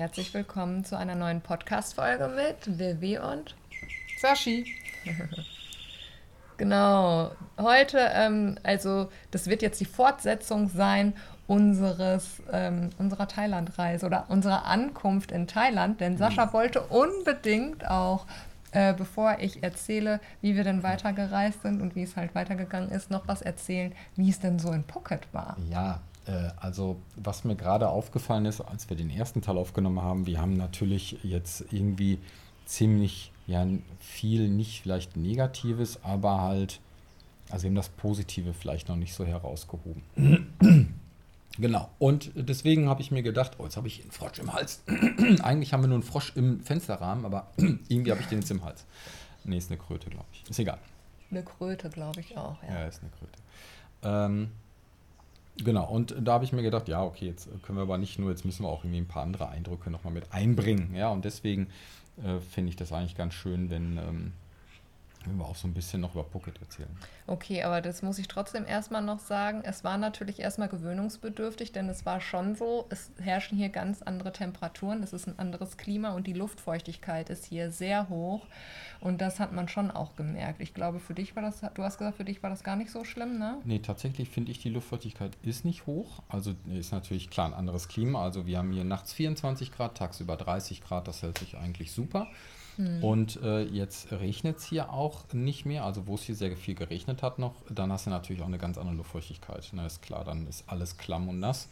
Herzlich willkommen zu einer neuen Podcast-Folge mit Vivi und Sashi. genau, heute, ähm, also das wird jetzt die Fortsetzung sein unseres, ähm, unserer Thailand-Reise oder unserer Ankunft in Thailand, denn Sascha mhm. wollte unbedingt auch äh, bevor ich erzähle, wie wir denn weitergereist sind und wie es halt weitergegangen ist, noch was erzählen, wie es denn so in Phuket war. Ja, also was mir gerade aufgefallen ist, als wir den ersten Teil aufgenommen haben, wir haben natürlich jetzt irgendwie ziemlich ja, viel, nicht vielleicht Negatives, aber halt, also eben das Positive vielleicht noch nicht so herausgehoben. genau. Und deswegen habe ich mir gedacht, oh, jetzt habe ich einen Frosch im Hals. Eigentlich haben wir nur einen Frosch im Fensterrahmen, aber irgendwie habe ich den jetzt im Hals. Nee, ist eine Kröte, glaube ich. Ist egal. Eine Kröte, glaube ich auch, ja. Ja, ist eine Kröte. Ähm, Genau, und da habe ich mir gedacht, ja, okay, jetzt können wir aber nicht nur, jetzt müssen wir auch irgendwie ein paar andere Eindrücke nochmal mit einbringen. Ja, und deswegen äh, finde ich das eigentlich ganz schön, wenn, ähm, wenn wir auch so ein bisschen noch über Pocket erzählen. Okay, aber das muss ich trotzdem erstmal noch sagen. Es war natürlich erstmal gewöhnungsbedürftig, denn es war schon so, es herrschen hier ganz andere Temperaturen, es ist ein anderes Klima und die Luftfeuchtigkeit ist hier sehr hoch. Und das hat man schon auch gemerkt. Ich glaube, für dich war das, du hast gesagt, für dich war das gar nicht so schlimm, ne? Nee, tatsächlich finde ich, die Luftfeuchtigkeit ist nicht hoch. Also ist natürlich klar ein anderes Klima. Also wir haben hier nachts 24 Grad, tagsüber 30 Grad, das hält sich eigentlich super. Hm. Und äh, jetzt regnet es hier auch nicht mehr. Also wo es hier sehr viel geregnet hat noch, dann hast du natürlich auch eine ganz andere Luftfeuchtigkeit. Na, ist klar, dann ist alles klamm und nass.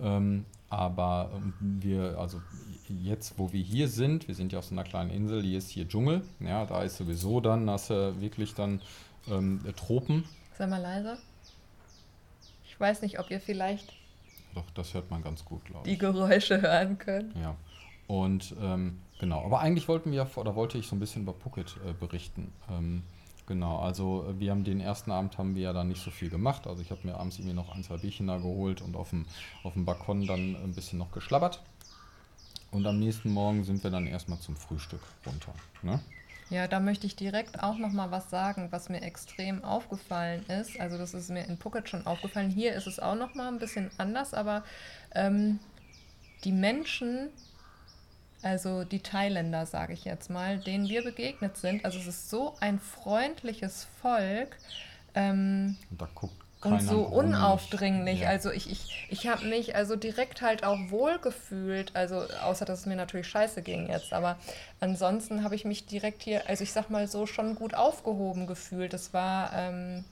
Ähm, aber ähm, wir, also jetzt, wo wir hier sind, wir sind ja auf so einer kleinen Insel, hier ist hier Dschungel. Ja, da ist sowieso dann, hast du wirklich dann ähm, Tropen. Sei mal leise. Ich weiß nicht, ob ihr vielleicht. Doch, das hört man ganz gut, glaube ich. Die Geräusche hören könnt. Ja. Und ähm, genau, aber eigentlich wollten wir oder wollte ich so ein bisschen über Phuket äh, berichten. Ähm, genau, also äh, wir haben den ersten Abend haben wir ja dann nicht so viel gemacht. Also ich habe mir abends irgendwie noch ein, zwei Bierchen da geholt und auf dem, auf dem Balkon dann ein bisschen noch geschlabbert. Und am nächsten Morgen sind wir dann erstmal zum Frühstück runter. Ne? Ja, da möchte ich direkt auch noch mal was sagen, was mir extrem aufgefallen ist. Also das ist mir in Phuket schon aufgefallen. Hier ist es auch noch mal ein bisschen anders, aber ähm, die Menschen also die Thailänder, sage ich jetzt mal, denen wir begegnet sind. Also es ist so ein freundliches Volk. Ähm, und da guckt und so unaufdringlich. Ja. Also ich, ich, ich habe mich also direkt halt auch wohl gefühlt. Also außer dass es mir natürlich scheiße ging jetzt. Aber ansonsten habe ich mich direkt hier, also ich sag mal so, schon gut aufgehoben gefühlt. Es war ähm,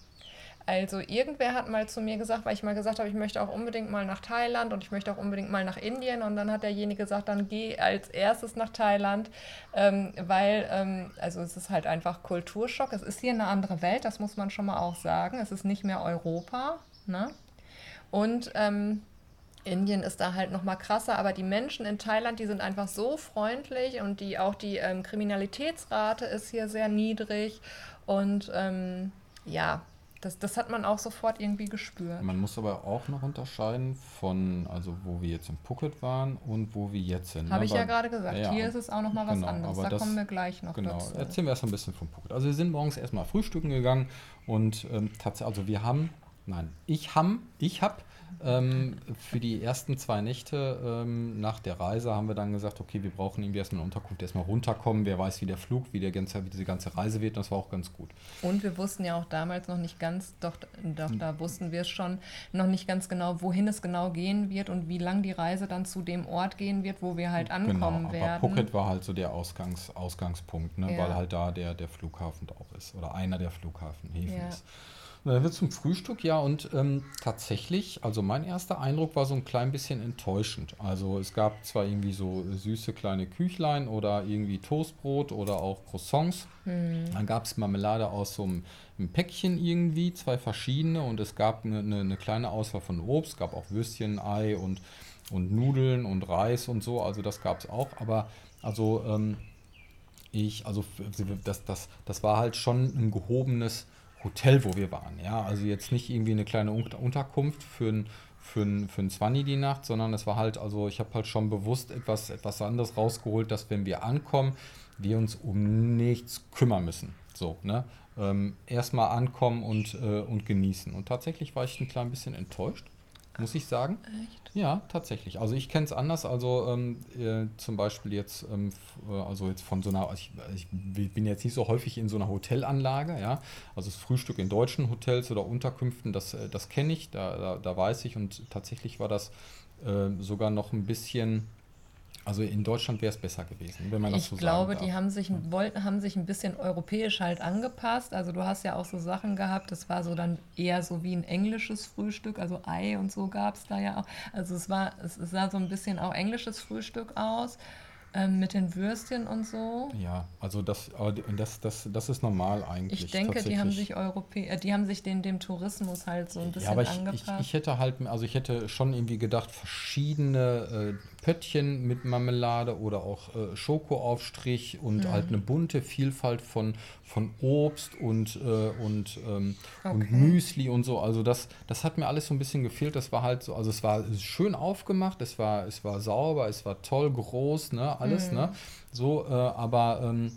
also irgendwer hat mal zu mir gesagt, weil ich mal gesagt habe, ich möchte auch unbedingt mal nach Thailand und ich möchte auch unbedingt mal nach Indien. Und dann hat derjenige gesagt, dann geh als erstes nach Thailand, ähm, weil, ähm, also es ist halt einfach Kulturschock. Es ist hier eine andere Welt, das muss man schon mal auch sagen. Es ist nicht mehr Europa. Ne? Und ähm, Indien ist da halt noch mal krasser, aber die Menschen in Thailand, die sind einfach so freundlich und die auch die ähm, Kriminalitätsrate ist hier sehr niedrig und ähm, ja, das, das hat man auch sofort irgendwie gespürt. Man muss aber auch noch unterscheiden von, also wo wir jetzt in Phuket waren und wo wir jetzt sind. Habe ne? ich ja gerade gesagt. Ja, Hier ist es auch noch mal genau, was anderes. Da das, kommen wir gleich noch genau, dazu. Erzählen wir erst mal ein bisschen von Phuket. Also wir sind morgens erstmal frühstücken gegangen und ähm, tatsächlich, also wir haben, nein, ich habe, ich habe ähm, für die ersten zwei Nächte ähm, nach der Reise haben wir dann gesagt, okay, wir brauchen irgendwie erstmal eine Unterkunft, erstmal runterkommen. Wer weiß, wie der Flug, wie, der ganze, wie diese ganze Reise wird. Das war auch ganz gut. Und wir wussten ja auch damals noch nicht ganz, doch, doch da wussten wir schon, noch nicht ganz genau, wohin es genau gehen wird und wie lang die Reise dann zu dem Ort gehen wird, wo wir halt genau, ankommen genau, werden. Phuket war halt so der Ausgangs, Ausgangspunkt, ne? Ja. weil halt da der, der Flughafen auch ist oder einer der Flughafenhäfen ja. ist. Dann wird zum Frühstück, ja, und ähm, tatsächlich, also mein erster Eindruck war so ein klein bisschen enttäuschend. Also es gab zwar irgendwie so süße kleine Küchlein oder irgendwie Toastbrot oder auch Croissants. Mhm. Dann gab es Marmelade aus so einem, einem, Päckchen irgendwie, zwei verschiedene, und es gab eine, eine, eine kleine Auswahl von Obst, gab auch Würstchen, Ei und, und Nudeln und Reis und so, also das gab es auch, aber also ähm, ich, also das, das, das war halt schon ein gehobenes Hotel, wo wir waren. Ja, also jetzt nicht irgendwie eine kleine Unterkunft für ein für ein, für ein 20 die Nacht, sondern es war halt, also ich habe halt schon bewusst etwas, etwas anderes rausgeholt, dass wenn wir ankommen, wir uns um nichts kümmern müssen. So, ne? Ähm, Erstmal ankommen und, äh, und genießen. Und tatsächlich war ich ein klein bisschen enttäuscht. Muss ich sagen. Echt? Ja, tatsächlich. Also ich kenne es anders. Also ähm, äh, zum Beispiel jetzt, ähm, äh, also jetzt von so einer, ich, ich, bin jetzt nicht so häufig in so einer Hotelanlage, ja. Also das Frühstück in deutschen Hotels oder Unterkünften, das, äh, das kenne ich, da, da, da, weiß ich. Und tatsächlich war das äh, sogar noch ein bisschen also in Deutschland wäre es besser gewesen, wenn man das ich so glaube, die haben sich, wollten, haben sich ein bisschen europäisch halt angepasst. Also du hast ja auch so Sachen gehabt, das war so dann eher so wie ein englisches Frühstück, also Ei und so gab es da ja auch. Also es war, es sah so ein bisschen auch englisches Frühstück aus. Ähm, mit den Würstchen und so. Ja, also das, das, das, das ist normal eigentlich. Ich denke, die haben sich Europä äh, die haben sich den, dem Tourismus halt so ein bisschen ja, aber ich, angepasst. Ich, ich hätte halt, also ich hätte schon irgendwie gedacht, verschiedene äh, Pöttchen mit Marmelade oder auch äh, Schokoaufstrich und mhm. halt eine bunte Vielfalt von, von Obst und, äh, und, ähm, okay. und Müsli und so. Also das, das hat mir alles so ein bisschen gefehlt. Das war halt so, also es war schön aufgemacht, es war, es war sauber, es war toll groß, ne, alles, mhm. ne? So, äh, aber ähm,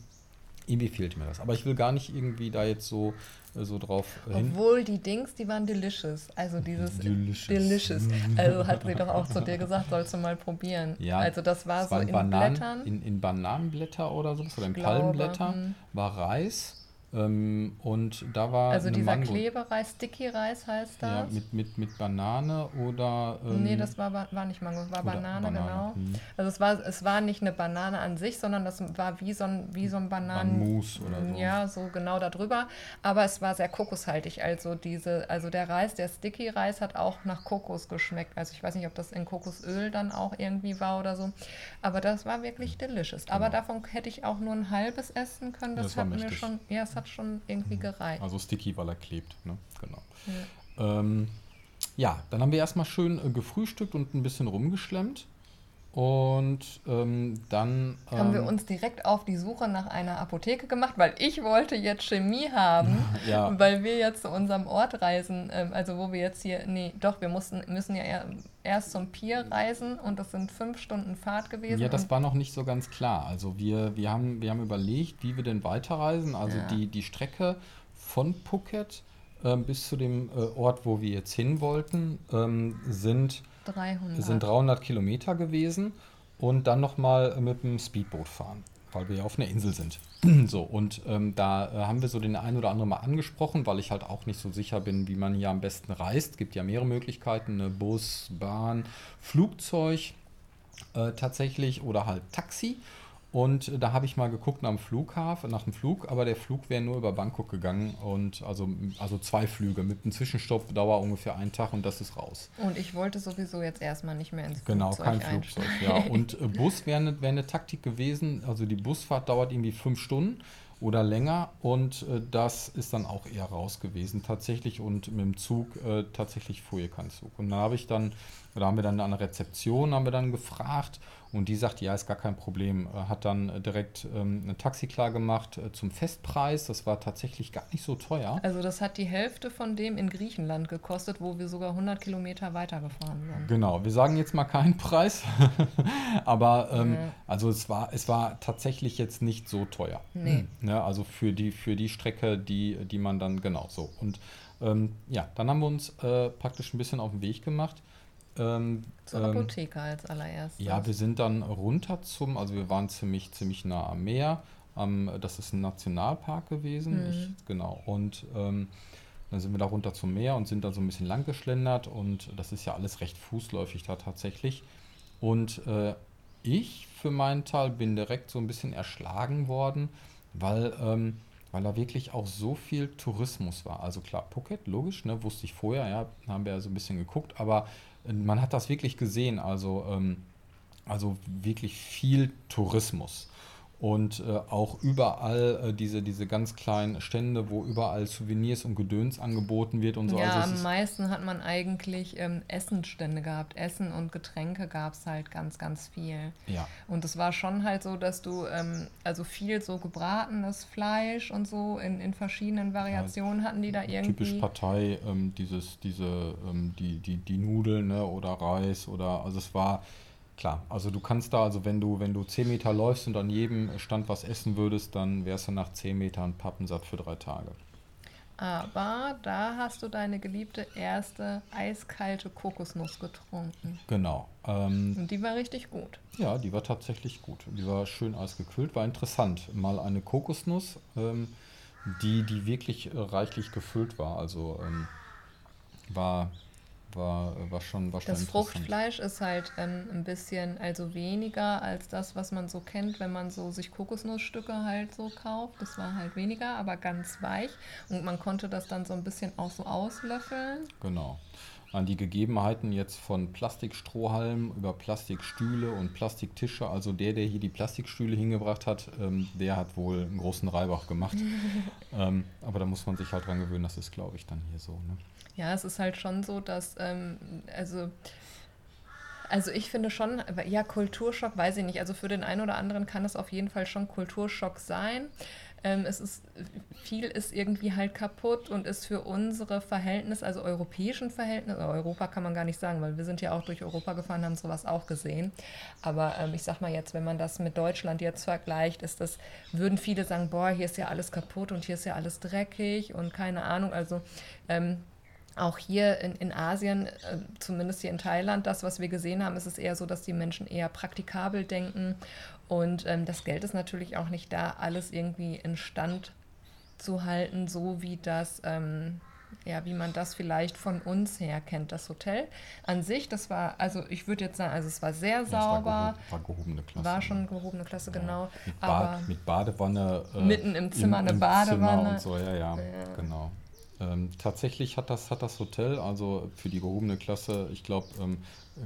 irgendwie fehlt mir das. Aber ich will gar nicht irgendwie da jetzt so so drauf hin. Obwohl die Dings, die waren delicious. Also dieses delicious. delicious. Also hat sie doch auch zu dir gesagt, sollst du mal probieren. Ja, also das war so in Bananen, Blättern. In, in Bananenblätter oder so, oder in Palmblätter, hm. war Reis ähm, und da war. Also dieser Mango. Klebereis, Sticky Reis heißt das? Ja, mit, mit, mit Banane oder. Ähm, nee, das war, war nicht Mango, es war Banane, Banane, genau. Hm. Also es war, es war nicht eine Banane an sich, sondern das war wie so ein, wie so ein Bananen. Mousse oder so. Ja, so genau darüber. Aber es war sehr kokoshaltig. Also diese, also der Reis, der Sticky Reis hat auch nach Kokos geschmeckt. Also ich weiß nicht, ob das in Kokosöl dann auch irgendwie war oder so. Aber das war wirklich delicious. Genau. Aber davon hätte ich auch nur ein halbes essen können. Das, das hat mir schon. Ja, hat schon irgendwie mhm. gereicht. Also sticky, weil er klebt, ne? Genau. Ja, ähm, ja dann haben wir erstmal schön äh, gefrühstückt und ein bisschen rumgeschlemmt. Und ähm, dann ähm, haben wir ähm, uns direkt auf die Suche nach einer Apotheke gemacht, weil ich wollte jetzt Chemie haben, ja. weil wir jetzt zu unserem Ort reisen, ähm, also wo wir jetzt hier, nee, doch, wir mussten, müssen ja erst zum Pier reisen und das sind fünf Stunden Fahrt gewesen. Ja, das war noch nicht so ganz klar. Also wir, wir, haben, wir haben überlegt, wie wir denn weiterreisen. Also ja. die, die Strecke von Phuket äh, bis zu dem äh, Ort, wo wir jetzt hin wollten, ähm, sind 300. sind 300 Kilometer gewesen und dann nochmal mit dem Speedboot fahren, weil wir ja auf einer Insel sind. so, und ähm, da äh, haben wir so den einen oder anderen mal angesprochen, weil ich halt auch nicht so sicher bin, wie man hier am besten reist. Es gibt ja mehrere Möglichkeiten, ne? Bus, Bahn, Flugzeug äh, tatsächlich oder halt Taxi. Und da habe ich mal geguckt nach dem Flughafen, nach dem Flug, aber der Flug wäre nur über Bangkok gegangen und also, also zwei Flüge mit einem Zwischenstopp, Dauer ungefähr einen Tag und das ist raus. Und ich wollte sowieso jetzt erstmal nicht mehr ins Flugzeug Genau, kein Flugzeug, ja. Und äh, Bus wäre eine wär eine Taktik gewesen, also die Busfahrt dauert irgendwie fünf Stunden oder länger und äh, das ist dann auch eher raus gewesen tatsächlich und mit dem Zug äh, tatsächlich fuhr hier kein Zug. Und da habe ich dann, da haben wir dann an der Rezeption, haben wir dann gefragt und die sagt, ja, ist gar kein Problem. Hat dann direkt ähm, ein Taxi klar gemacht äh, zum Festpreis. Das war tatsächlich gar nicht so teuer. Also das hat die Hälfte von dem in Griechenland gekostet, wo wir sogar 100 Kilometer weitergefahren sind. Genau, wir sagen jetzt mal keinen Preis. Aber ähm, ja. also es war, es war tatsächlich jetzt nicht so teuer. Nee. Ja, also für die, für die Strecke, die, die man dann, genau so. Und ähm, ja, dann haben wir uns äh, praktisch ein bisschen auf den Weg gemacht ähm, Zur ähm, Apotheke als allererstes. Ja, wir sind dann runter zum, also wir waren ziemlich, ziemlich nah am Meer. Ähm, das ist ein Nationalpark gewesen. Mhm. Ich, genau. Und ähm, dann sind wir da runter zum Meer und sind da so ein bisschen lang geschlendert und das ist ja alles recht fußläufig da tatsächlich. Und äh, ich für meinen Teil bin direkt so ein bisschen erschlagen worden, weil, ähm, weil da wirklich auch so viel Tourismus war. Also klar, Phuket, logisch, ne, wusste ich vorher, ja, haben wir ja so ein bisschen geguckt, aber man hat das wirklich gesehen, also, ähm, also wirklich viel Tourismus. Und äh, auch überall äh, diese, diese ganz kleinen Stände, wo überall Souvenirs und Gedöns angeboten wird und so. Ja, also am meisten hat man eigentlich ähm, Essensstände gehabt. Essen und Getränke gab es halt ganz, ganz viel. Ja. Und es war schon halt so, dass du, ähm, also viel so gebratenes Fleisch und so in, in verschiedenen Variationen ja, hatten die da irgendwie. Typisch Partei, ähm, dieses, diese, ähm, die, die, die Nudeln ne, oder Reis oder, also es war Klar, also du kannst da, also wenn du, wenn du 10 Meter läufst und an jedem Stand was essen würdest, dann wärst du nach 10 Metern pappensatt für drei Tage. aber da hast du deine geliebte erste eiskalte Kokosnuss getrunken. Genau. Ähm, Und die war richtig gut. Ja, die war tatsächlich gut. Die war schön eisgekühlt, war interessant. Mal eine Kokosnuss, ähm, die, die wirklich äh, reichlich gefüllt war. Also ähm, war war, war schon war Das Fruchtfleisch ist halt ähm, ein bisschen, also weniger als das, was man so kennt, wenn man so sich Kokosnussstücke halt so kauft. Das war halt weniger, aber ganz weich. Und man konnte das dann so ein bisschen auch so auslöffeln. Genau. An die Gegebenheiten jetzt von Plastikstrohhalmen über Plastikstühle und Plastiktische. Also der, der hier die Plastikstühle hingebracht hat, ähm, der hat wohl einen großen Reibach gemacht. ähm, aber da muss man sich halt dran gewöhnen, das ist, glaube ich, dann hier so. Ne? Ja, es ist halt schon so, dass, ähm, also, also ich finde schon, ja, Kulturschock, weiß ich nicht. Also für den einen oder anderen kann es auf jeden Fall schon Kulturschock sein. Ähm, es ist, viel ist irgendwie halt kaputt und ist für unsere Verhältnisse, also europäischen Verhältnisse, Europa kann man gar nicht sagen, weil wir sind ja auch durch Europa gefahren, haben sowas auch gesehen. Aber ähm, ich sag mal jetzt, wenn man das mit Deutschland jetzt vergleicht, ist das, würden viele sagen, boah, hier ist ja alles kaputt und hier ist ja alles dreckig und keine Ahnung. Also ähm, auch hier in, in Asien, äh, zumindest hier in Thailand, das, was wir gesehen haben, ist es eher so, dass die Menschen eher praktikabel denken. Und ähm, das Geld ist natürlich auch nicht da, alles irgendwie in Stand zu halten, so wie das, ähm, ja, wie man das vielleicht von uns her kennt. Das Hotel an sich, das war, also ich würde jetzt sagen, also es war sehr sauber. War, gehob, war gehobene Klasse. War schon gehobene Klasse, ja. genau. Mit, Bad, mit Badewanne. Äh, mitten im Zimmer im, eine Badewanne. Zimmer und so, ja, ja, ja. genau. Ähm, tatsächlich hat das, hat das Hotel, also für die gehobene Klasse, ich glaube, ähm,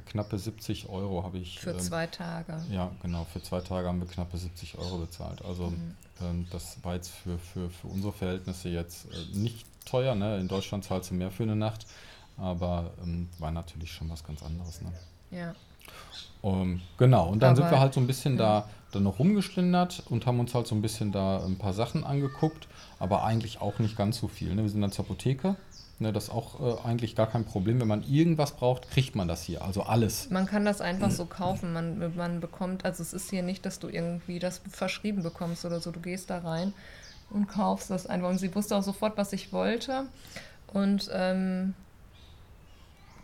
knappe 70 Euro habe ich. Für ähm, zwei Tage. Ja, genau, für zwei Tage haben wir knappe 70 Euro bezahlt. Also mhm. Ähm, das war jetzt für, für, für unsere Verhältnisse jetzt äh, nicht teuer. Ne? In Deutschland zahlst du mehr für eine Nacht, aber ähm, war natürlich schon was ganz anderes. Ne? Ja. Um, ähm, genau, und dann aber, sind wir halt so ein bisschen ja. da dann noch rumgeschlindert und haben uns halt so ein bisschen da ein paar Sachen angeguckt, aber eigentlich auch nicht ganz so viel. Ne? Wir sind dann zur Apotheke. Ne, das ist auch äh, eigentlich gar kein Problem. Wenn man irgendwas braucht, kriegt man das hier. Also alles. Man kann das einfach so kaufen. Man, man bekommt, also es ist hier nicht, dass du irgendwie das verschrieben bekommst oder so. Du gehst da rein und kaufst das einfach. Und sie wusste auch sofort, was ich wollte. Und ähm,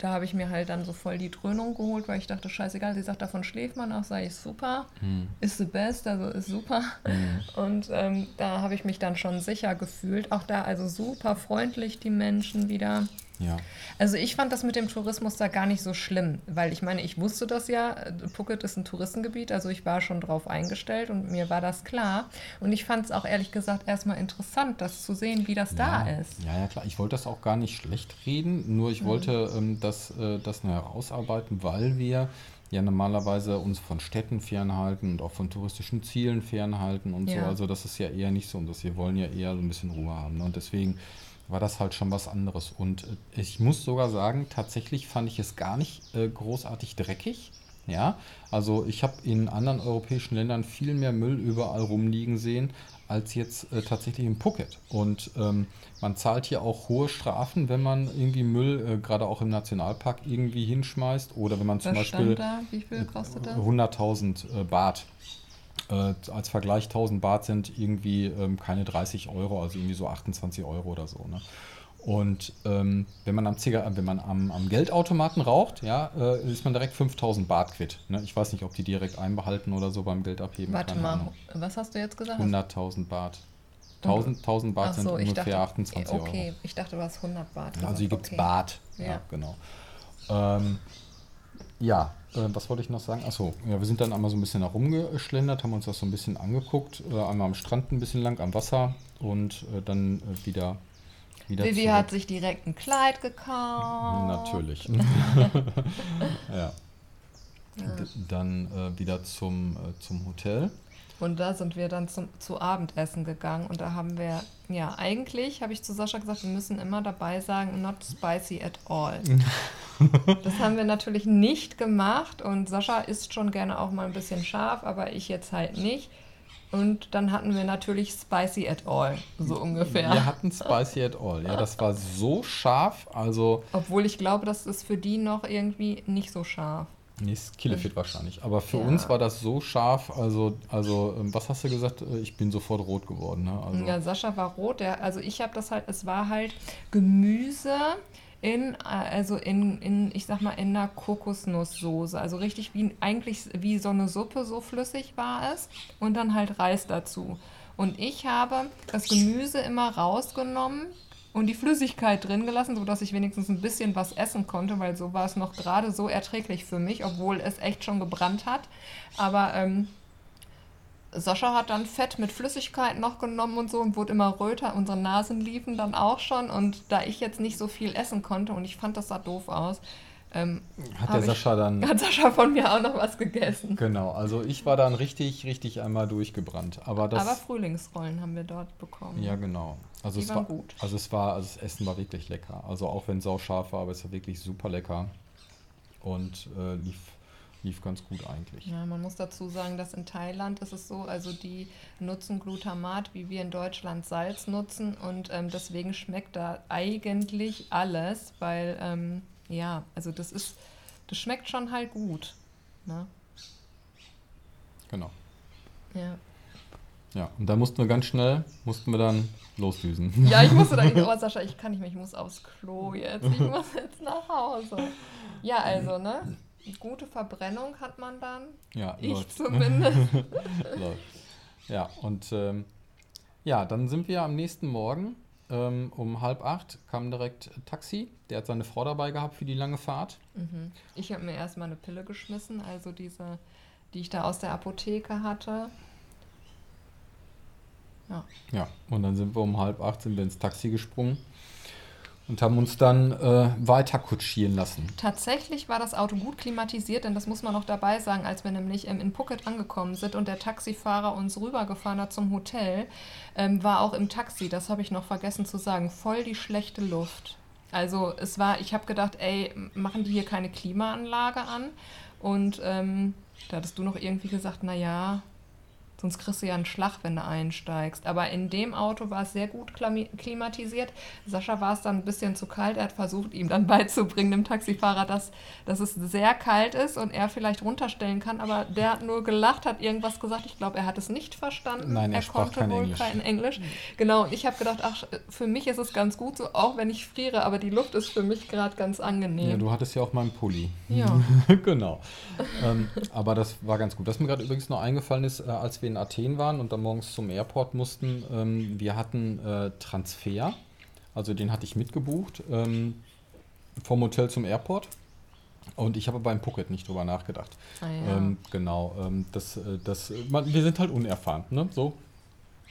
da habe ich mir halt dann so voll die Dröhnung geholt, weil ich dachte, scheißegal, sie sagt, davon schläft man auch, sage ich, super, hm. ist the best, also ist super. Hm. Und ähm, da habe ich mich dann schon sicher gefühlt. Auch da also super freundlich die Menschen wieder. Ja. Also ich fand das mit dem Tourismus da gar nicht so schlimm, weil ich meine, ich wusste das ja, Phuket ist ein Touristengebiet, also ich war schon drauf eingestellt und mir war das klar. Und ich fand es auch ehrlich gesagt erstmal interessant, das zu sehen, wie das ja, da ist. Ja, ja, klar. Ich wollte das auch gar nicht schlecht reden, nur ich mhm. wollte ähm, das, äh, das nur herausarbeiten, weil wir ja normalerweise uns von Städten fernhalten und auch von touristischen Zielen fernhalten und ja. so. Also das ist ja eher nicht so und das wir wollen ja eher so ein bisschen Ruhe haben. Ne? Und deswegen war das halt schon was anderes. Und äh, ich muss sogar sagen, tatsächlich fand ich es gar nicht äh, großartig dreckig. Ja, also ich habe in anderen europäischen Ländern viel mehr Müll überall rumliegen sehen, als jetzt äh, tatsächlich in Phuket. Und ähm, man zahlt hier auch hohe Strafen, wenn man irgendwie Müll, äh, gerade auch im Nationalpark, irgendwie hinschmeißt. Oder wenn man zum Beispiel da? Wie viel kostet das? 100.000 äh, Baht äh, als Vergleich 1000 Baht sind irgendwie ähm, keine 30 Euro, also irgendwie so 28 Euro oder so. Ne? Und ähm, wenn man, am, Ziga wenn man am, am, Geldautomaten raucht, ja, äh, ist man direkt 5000 Baht quitt. Ne? Ich weiß nicht, ob die direkt einbehalten oder so beim Geldabheben. Warte mal, Ahnung. was hast du jetzt gesagt? 100.000 Baht. 1000, 1000 Baht so, sind ungefähr dachte, 28 okay, Euro. Okay, ich dachte, du hast 100 Baht. Also hier gibt es okay. Baht. Ja, ja genau. Ähm, ja, äh, was wollte ich noch sagen? Achso, ja, wir sind dann einmal so ein bisschen herumgeschlendert, haben uns das so ein bisschen angeguckt. Äh, einmal am Strand ein bisschen lang, am Wasser und äh, dann äh, wieder. wieder Vivi hat sich direkt ein Kleid gekauft. Natürlich. ja. ja. Dann äh, wieder zum, äh, zum Hotel. Und da sind wir dann zum, zu Abendessen gegangen und da haben wir, ja, eigentlich habe ich zu Sascha gesagt, wir müssen immer dabei sagen, not spicy at all. das haben wir natürlich nicht gemacht und Sascha isst schon gerne auch mal ein bisschen scharf, aber ich jetzt halt nicht. Und dann hatten wir natürlich Spicy at All, so ungefähr. Wir hatten Spicy at All, ja, das war so scharf, also. Obwohl ich glaube, das ist für die noch irgendwie nicht so scharf. Nee, ist Killefit wahrscheinlich. Aber für ja. uns war das so scharf. Also, also ähm, was hast du gesagt? Äh, ich bin sofort rot geworden. Ne? Also ja, Sascha war rot. Der, also ich habe das halt, es war halt Gemüse in, also in, in, ich sag mal, in einer Kokosnusssoße. Also richtig wie eigentlich wie so eine Suppe, so flüssig war es. Und dann halt Reis dazu. Und ich habe das Gemüse immer rausgenommen und die Flüssigkeit drin gelassen, sodass ich wenigstens ein bisschen was essen konnte, weil so war es noch gerade so erträglich für mich, obwohl es echt schon gebrannt hat. Aber ähm, Sascha hat dann Fett mit Flüssigkeit noch genommen und so und wurde immer röter. Unsere Nasen liefen dann auch schon. Und da ich jetzt nicht so viel essen konnte und ich fand, das sah doof aus, ähm, hat der Sascha dann. Hat Sascha von mir auch noch was gegessen. Genau, also ich war dann richtig, richtig einmal durchgebrannt. Aber, das, Aber Frühlingsrollen haben wir dort bekommen. Ja, genau. Also Die es war gut. Also es war, also das Essen war wirklich lecker. Also auch wenn es auch scharf war, aber es war wirklich super lecker. Und äh, lief, lief ganz gut eigentlich. Ja, man muss dazu sagen, dass in Thailand ist es so, also die nutzen Glutamat, wie wir in Deutschland Salz nutzen. Und ähm, deswegen schmeckt da eigentlich alles, weil ähm, ja, also das ist, das schmeckt schon halt gut. Ne? Genau. Ja. Ja, und da mussten wir ganz schnell, mussten wir dann losdüsen. Ja, ich musste dann, oh Sascha, ich kann nicht mehr, ich muss aufs Klo jetzt, ich muss jetzt nach Hause. Ja, also, ne? Gute Verbrennung hat man dann. Ja, ich läuft. zumindest. ja, und ähm, ja, dann sind wir am nächsten Morgen ähm, um halb acht kam direkt Taxi. Der hat seine Frau dabei gehabt für die lange Fahrt. Mhm. Ich habe mir erstmal eine Pille geschmissen, also diese, die ich da aus der Apotheke hatte. Ja. Ja, und dann sind wir um halb acht sind wir ins Taxi gesprungen und haben uns dann äh, weiter kutschieren lassen. Tatsächlich war das Auto gut klimatisiert, denn das muss man noch dabei sagen, als wir nämlich ähm, in Phuket angekommen sind und der Taxifahrer uns rübergefahren hat zum Hotel, ähm, war auch im Taxi, das habe ich noch vergessen zu sagen, voll die schlechte Luft. Also es war, ich habe gedacht, ey, machen die hier keine Klimaanlage an? Und ähm, da hattest du noch irgendwie gesagt, naja, Sonst kriegst du ja einen Schlag, wenn du einsteigst. Aber in dem Auto war es sehr gut klimatisiert. Sascha war es dann ein bisschen zu kalt. Er hat versucht, ihm dann beizubringen, dem Taxifahrer, dass, dass es sehr kalt ist und er vielleicht runterstellen kann. Aber der hat nur gelacht, hat irgendwas gesagt. Ich glaube, er hat es nicht verstanden. Nein, er, er sprach konnte wohl Englisch. kein Englisch. Genau, und ich habe gedacht, ach, für mich ist es ganz gut so, auch wenn ich friere. Aber die Luft ist für mich gerade ganz angenehm. Ja, du hattest ja auch meinen Pulli. Ja. genau. ähm, aber das war ganz gut. Was mir gerade übrigens noch eingefallen ist, äh, als wir in Athen waren und dann morgens zum Airport mussten, ähm, wir hatten äh, Transfer, also den hatte ich mitgebucht ähm, vom Hotel zum Airport. Und ich habe beim Phuket nicht drüber nachgedacht. Ah, ja. ähm, genau, ähm, das, äh, das, man, wir sind halt unerfahren, ne? So,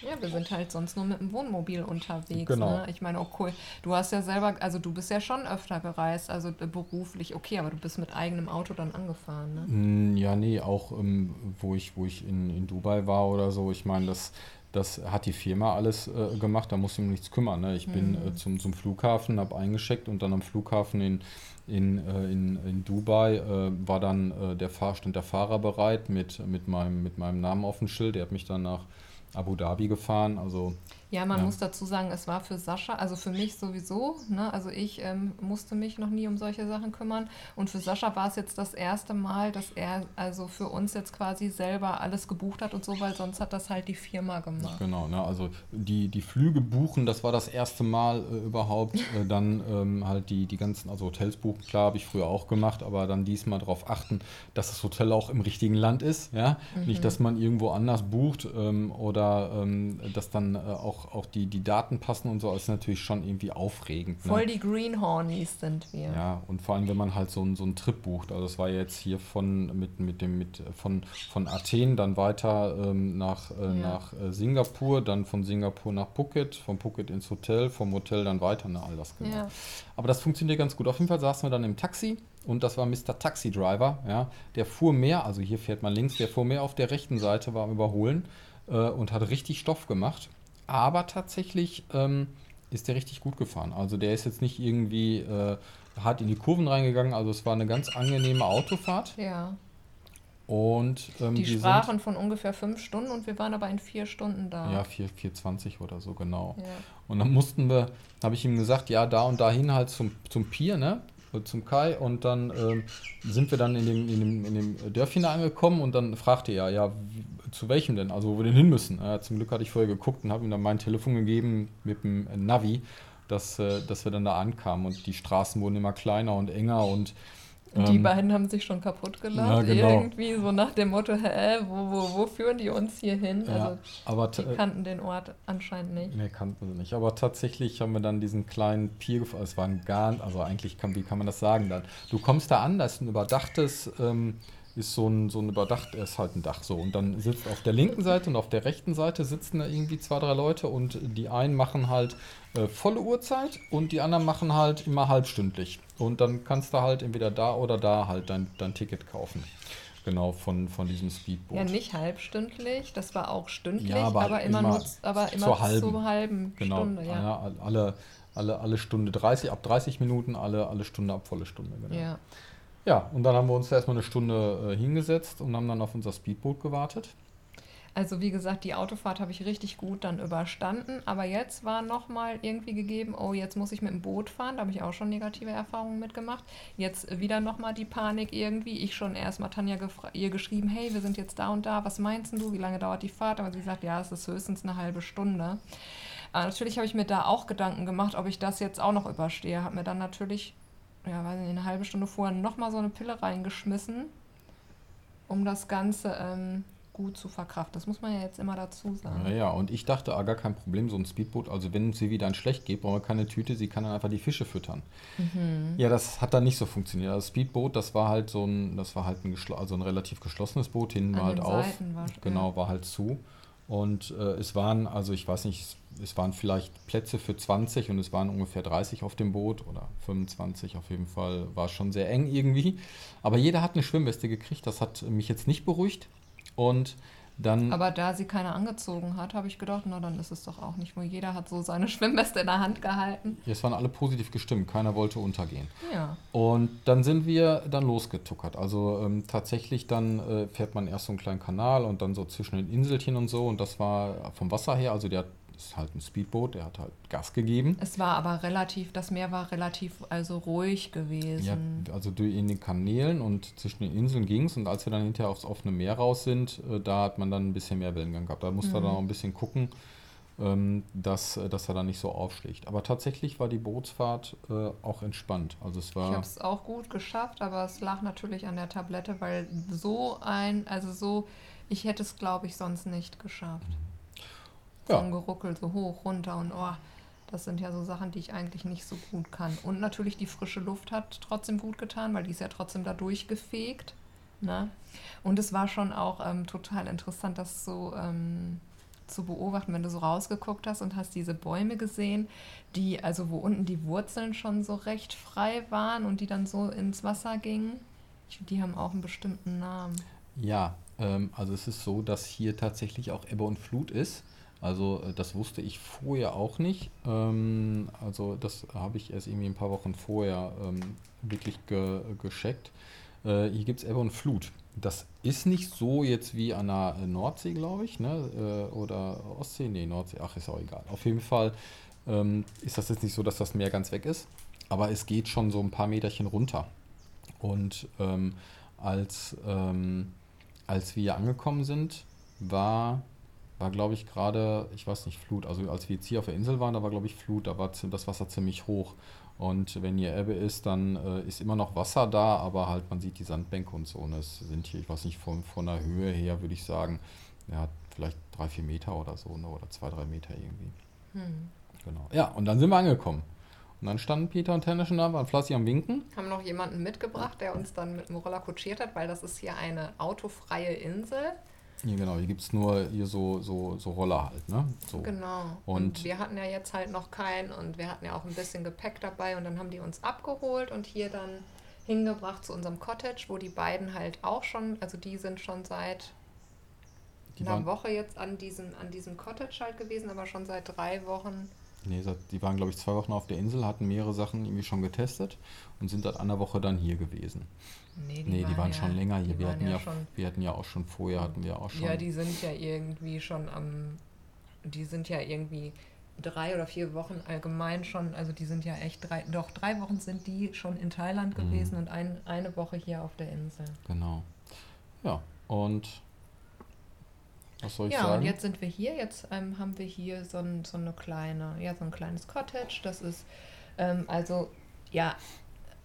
ja, wir sind halt sonst nur mit dem Wohnmobil unterwegs. Genau. Ne? Ich meine, oh cool, du hast ja selber, also du bist ja schon öfter gereist, also äh, beruflich, okay, aber du bist mit eigenem Auto dann angefahren, ne? Mm, ja, nee, auch ähm, wo ich, wo ich in, in Dubai war oder so, ich meine, das, das hat die Firma alles äh, gemacht, da muss ich mich um nichts kümmern. Ne? Ich mhm. bin äh, zum, zum Flughafen, habe eingeschickt und dann am Flughafen in, in, äh, in, in Dubai äh, war dann äh, der Fahrstand der Fahrer bereit mit, mit, meinem, mit meinem Namen auf dem Schild. Der hat mich dann nach Abu Dhabi gefahren. Also ja, man ja. muss dazu sagen, es war für Sascha, also für mich sowieso, ne? also ich ähm, musste mich noch nie um solche Sachen kümmern und für Sascha war es jetzt das erste Mal, dass er also für uns jetzt quasi selber alles gebucht hat und so, weil sonst hat das halt die Firma gemacht. Genau, ne? also die, die Flüge buchen, das war das erste Mal äh, überhaupt, äh, dann ähm, halt die, die ganzen, also Hotels buchen, klar, habe ich früher auch gemacht, aber dann diesmal darauf achten, dass das Hotel auch im richtigen Land ist, ja, mhm. nicht, dass man irgendwo anders bucht ähm, oder ähm, dass dann äh, auch auch, auch die, die Daten passen und so, ist natürlich schon irgendwie aufregend. Ne? Voll die Greenhornies sind wir. Ja, und vor allem, wenn man halt so, so einen Trip bucht. Also es war jetzt hier von, mit, mit dem, mit, von, von Athen dann weiter ähm, nach, äh, ja. nach äh, Singapur, dann von Singapur nach Phuket, von Phuket ins Hotel, vom Hotel dann weiter, ne, all das genau. Ja. Aber das funktioniert ganz gut. Auf jeden Fall saßen wir dann im Taxi und das war Mr. Taxi Driver, ja. Der fuhr mehr, also hier fährt man links, der fuhr mehr auf der rechten Seite, war am Überholen äh, und hat richtig Stoff gemacht aber tatsächlich ähm, ist der richtig gut gefahren. Also der ist jetzt nicht irgendwie äh, hart in die Kurven reingegangen, also es war eine ganz angenehme Autofahrt. Ja. Und ähm, die, die sprachen von ungefähr fünf Stunden und wir waren aber in vier Stunden da. Ja, 4,20 oder so, genau. Ja. Und dann mussten wir, habe ich ihm gesagt, ja, da und dahin halt zum, zum Pier, ne? äh, zum Kai und dann ähm, sind wir dann in dem, in dem, in dem Dörfchen angekommen und dann fragte er, ja, zu welchem denn, also wo wir denn hin müssen. Ja, zum Glück hatte ich vorher geguckt und habe ihm dann mein Telefon gegeben mit dem Navi, dass, äh, dass wir dann da ankamen und die Straßen wurden immer kleiner und enger und die ähm, beiden haben sich schon kaputt gelacht. Ja, genau. Irgendwie so nach dem Motto, hä, wo, wo, wo führen die uns hier hin? Ja, also aber die kannten den Ort anscheinend nicht. Nee, kannten sie nicht. Aber tatsächlich haben wir dann diesen kleinen Pier gefahren. Es war ein gar, also eigentlich, kann, wie kann man das sagen dann? Du kommst da an, da ist ein überdachtes, ähm, ist so ein, so ein überdacht, ist halt ein Dach so. Und dann sitzt auf der linken Seite und auf der rechten Seite sitzen da irgendwie zwei, drei Leute und die einen machen halt äh, volle Uhrzeit und die anderen machen halt immer halbstündlich. Und dann kannst du halt entweder da oder da halt dein, dein Ticket kaufen. Genau, von, von diesem Speedboot. Ja, nicht halbstündlich, das war auch stündlich, ja, aber, aber, immer, immer, nur, aber immer zur halben, zur halben genau, Stunde. Ja. ja. alle, alle, alle Stunde 30, ab 30 Minuten, alle, alle Stunde ab volle Stunde. Genau. Ja. Ja, und dann haben wir uns erstmal eine Stunde äh, hingesetzt und haben dann auf unser Speedboot gewartet. Also wie gesagt, die Autofahrt habe ich richtig gut dann überstanden. Aber jetzt war nochmal irgendwie gegeben, oh, jetzt muss ich mit dem Boot fahren. Da habe ich auch schon negative Erfahrungen mitgemacht. Jetzt wieder nochmal die Panik irgendwie. Ich schon erstmal Tanja ihr geschrieben, hey, wir sind jetzt da und da. Was meinst du? Wie lange dauert die Fahrt? Aber sie sagt, ja, es ist höchstens eine halbe Stunde. Aber natürlich habe ich mir da auch Gedanken gemacht, ob ich das jetzt auch noch überstehe. Habe mir dann natürlich, ja, weiß nicht, eine halbe Stunde vorher nochmal so eine Pille reingeschmissen, um das Ganze... Ähm, gut zu verkraften. Das muss man ja jetzt immer dazu sagen. Ja, ja, und ich dachte, ah, gar kein Problem, so ein Speedboot, also wenn sie wieder schlecht geht, brauchen wir keine Tüte, sie kann dann einfach die Fische füttern. Mhm. Ja, das hat dann nicht so funktioniert. Das Speedboot, das war halt so ein, das war halt ein, also ein relativ geschlossenes Boot, hinten war halt auf. War, genau, war halt zu. Und äh, es waren, also ich weiß nicht, es waren vielleicht Plätze für 20 und es waren ungefähr 30 auf dem Boot oder 25 auf jeden Fall. War schon sehr eng irgendwie. Aber jeder hat eine Schwimmweste gekriegt. Das hat mich jetzt nicht beruhigt. Und dann. Aber da sie keine angezogen hat, habe ich gedacht, na dann ist es doch auch nicht, wo jeder hat so seine Schwimmweste in der Hand gehalten. Es waren alle positiv gestimmt, keiner wollte untergehen. Ja. Und dann sind wir dann losgetuckert. Also ähm, tatsächlich dann äh, fährt man erst so einen kleinen Kanal und dann so zwischen den Inselchen und so. Und das war vom Wasser her, also der hat ist halt ein Speedboot, der hat halt Gas gegeben. Es war aber relativ, das Meer war relativ also ruhig gewesen. Ja, also in den Kanälen und zwischen den Inseln ging es und als wir dann hinterher aufs offene Meer raus sind, äh, da hat man dann ein bisschen mehr Wellengang gehabt. Da musste mhm. er dann auch ein bisschen gucken, ähm, dass, äh, dass er da nicht so aufschlägt. Aber tatsächlich war die Bootsfahrt äh, auch entspannt. Also es war ich habe es auch gut geschafft, aber es lag natürlich an der Tablette, weil so ein, also so, ich hätte es glaube ich sonst nicht geschafft. Ja. Geruckel, so hoch, runter und oh, das sind ja so Sachen, die ich eigentlich nicht so gut kann. Und natürlich die frische Luft hat trotzdem gut getan, weil die ist ja trotzdem da durchgefegt. Ne? Und es war schon auch ähm, total interessant, das so ähm, zu beobachten, wenn du so rausgeguckt hast und hast diese Bäume gesehen, die, also wo unten die Wurzeln schon so recht frei waren und die dann so ins Wasser gingen. Die haben auch einen bestimmten Namen. Ja, ähm, also es ist so, dass hier tatsächlich auch Ebbe und Flut ist. Also äh, das wusste ich vorher auch nicht. Ähm, also das habe ich erst irgendwie ein paar Wochen vorher ähm, wirklich ge gescheckt. Äh, hier gibt es Ebbe und Flut. Das ist nicht so jetzt wie an der Nordsee, glaube ich, ne? Äh, oder Ostsee, nee, Nordsee, ach, ist auch egal. Auf jeden Fall ähm, ist das jetzt nicht so, dass das Meer ganz weg ist, aber es geht schon so ein paar Meterchen runter. Und ähm, als, ähm, als wir angekommen sind, war war, glaube ich, gerade, ich weiß nicht, Flut. Also als wir jetzt hier auf der Insel waren, da war, glaube ich, Flut, da war das Wasser ziemlich hoch. Und wenn hier Ebbe ist, dann äh, ist immer noch Wasser da, aber halt man sieht die Sandbänke und so. Und es sind hier, ich weiß nicht, von, von der Höhe her würde ich sagen, ja, vielleicht drei, vier Meter oder so, ne? oder zwei, drei Meter irgendwie. Hm. Genau. Ja, und dann sind wir angekommen. Und dann standen Peter und Tennis schon da, waren fleißig am Winken. Haben noch jemanden mitgebracht, der uns dann mit dem Roller kutschiert hat, weil das ist hier eine autofreie Insel. Ja, genau, hier gibt es nur hier so, so, so Roller halt, ne? So. Genau. Und, und, wir hatten ja jetzt halt noch keinen und wir hatten ja auch ein bisschen Gepäck dabei und dann haben die uns abgeholt und hier dann hingebracht zu unserem Cottage, wo die beiden halt auch schon, also die sind schon seit einer Woche jetzt an diesem, an diesem Cottage halt gewesen, aber schon seit drei Wochen Nee, die waren, glaube ich, zwei Wochen auf der Insel, hatten mehrere Sachen irgendwie schon getestet und sind seit einer Woche dann hier gewesen. Nee, die, nee, die waren, waren, schon länger hier. Wir hatten ja, schon, wir hatten ja auch schon vorher, hatten wir auch schon. Ja, die sind ja irgendwie schon am, die sind ja irgendwie drei oder vier Wochen allgemein schon, also die sind ja echt drei, doch drei Wochen sind die schon in Thailand mhm. gewesen und ein, eine Woche hier auf der Insel. Genau. Ja, und was soll ich ja, sagen? Ja, und jetzt sind wir hier, jetzt ähm, haben wir hier so, ein, so eine kleine, ja, so ein kleines Cottage. Das ist ähm, also, ja,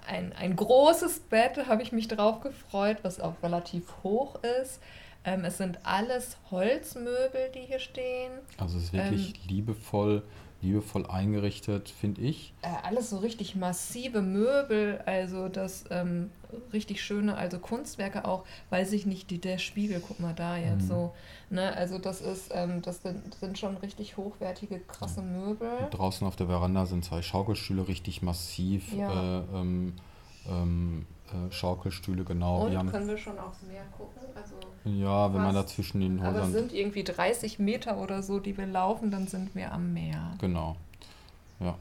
ein, ein großes Bett, habe ich mich drauf gefreut, was auch relativ hoch ist. Ähm, es sind alles Holzmöbel, die hier stehen. Also es ist wirklich ähm, liebevoll, liebevoll eingerichtet, finde ich. Äh, alles so richtig massive Möbel, also das ähm, richtig schöne, also Kunstwerke auch, weiß ich nicht, die, der Spiegel, guck mal da jetzt mhm. so. Ne? Also das ist, ähm, das sind, sind schon richtig hochwertige, krasse Möbel. Und draußen auf der Veranda sind zwei Schaukelstühle richtig massiv. Ja. Äh, ähm, ähm äh, Schaukelstühle, genau. Und wir haben, können wir schon aufs Meer gucken? Also ja, wenn man da zwischen den Häusern... Aber es sind irgendwie 30 Meter oder so, die wir laufen, dann sind wir am Meer. Genau, ja.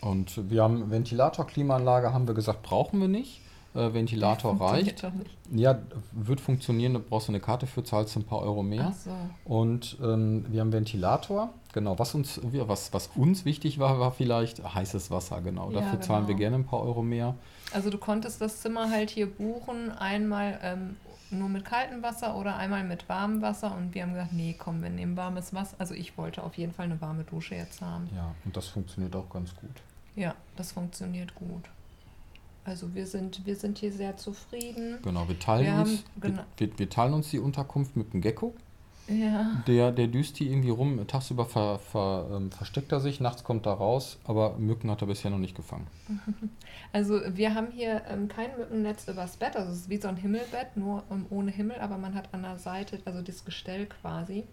Und wir haben Ventilator, Klimaanlage, haben wir gesagt, brauchen wir nicht. Äh, Ventilator reicht. Ja, wird funktionieren, da brauchst du eine Karte für, zahlst ein paar Euro mehr. So. Und ähm, wir haben Ventilator, genau. Was uns, was, was uns wichtig war, war vielleicht heißes Wasser, genau. Ja, Dafür genau. zahlen wir gerne ein paar Euro mehr. Also du konntest das Zimmer halt hier buchen, einmal ähm, nur mit kaltem Wasser oder einmal mit warmem Wasser und wir haben gesagt, nee, komm, wir nehmen warmes Wasser. Also ich wollte auf jeden Fall eine warme Dusche jetzt haben. Ja, und das funktioniert auch ganz gut. Ja, das funktioniert gut. Also wir sind, wir sind hier sehr zufrieden. Genau, wir teilen, wir uns, haben, genau. wir, wir, teilen uns die Unterkunft mit dem Gecko. Ja. Der, der düst hier irgendwie rum, tagsüber ver, ver, ähm, versteckt er sich, nachts kommt er raus, aber Mücken hat er bisher noch nicht gefangen. Also wir haben hier ähm, kein Mückennetz übers Bett, also es ist wie so ein Himmelbett, nur ähm, ohne Himmel, aber man hat an der Seite, also das Gestell quasi,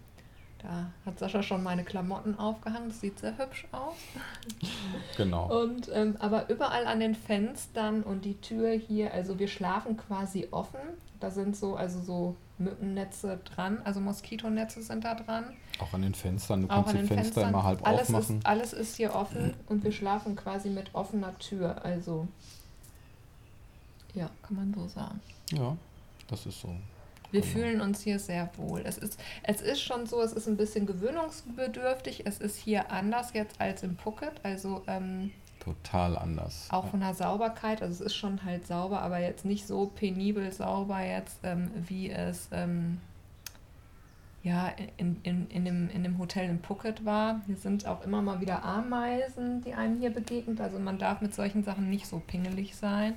da hat Sascha schon meine Klamotten aufgehangen. Das sieht sehr hübsch aus. Genau. Und ähm, aber überall an den Fenstern und die Tür hier, also wir schlafen quasi offen. Da sind so, also so Mückennetze dran, also Moskitonetze sind da dran. Auch an den Fenstern, du Auch kannst die Fenster Fenstern. immer halb alles aufmachen. Ist, alles ist hier offen und wir schlafen quasi mit offener Tür. Also ja, kann man so sagen. Ja, das ist so. Wir genau. fühlen uns hier sehr wohl. Es ist, es ist schon so, es ist ein bisschen gewöhnungsbedürftig. Es ist hier anders jetzt als im Phuket. Also ähm, total anders. Auch von der Sauberkeit. Also es ist schon halt sauber, aber jetzt nicht so penibel sauber jetzt, ähm, wie es ähm, ja in, in, in, dem, in dem Hotel in Phuket war. Hier sind auch immer mal wieder Ameisen, die einem hier begegnen. Also man darf mit solchen Sachen nicht so pingelig sein.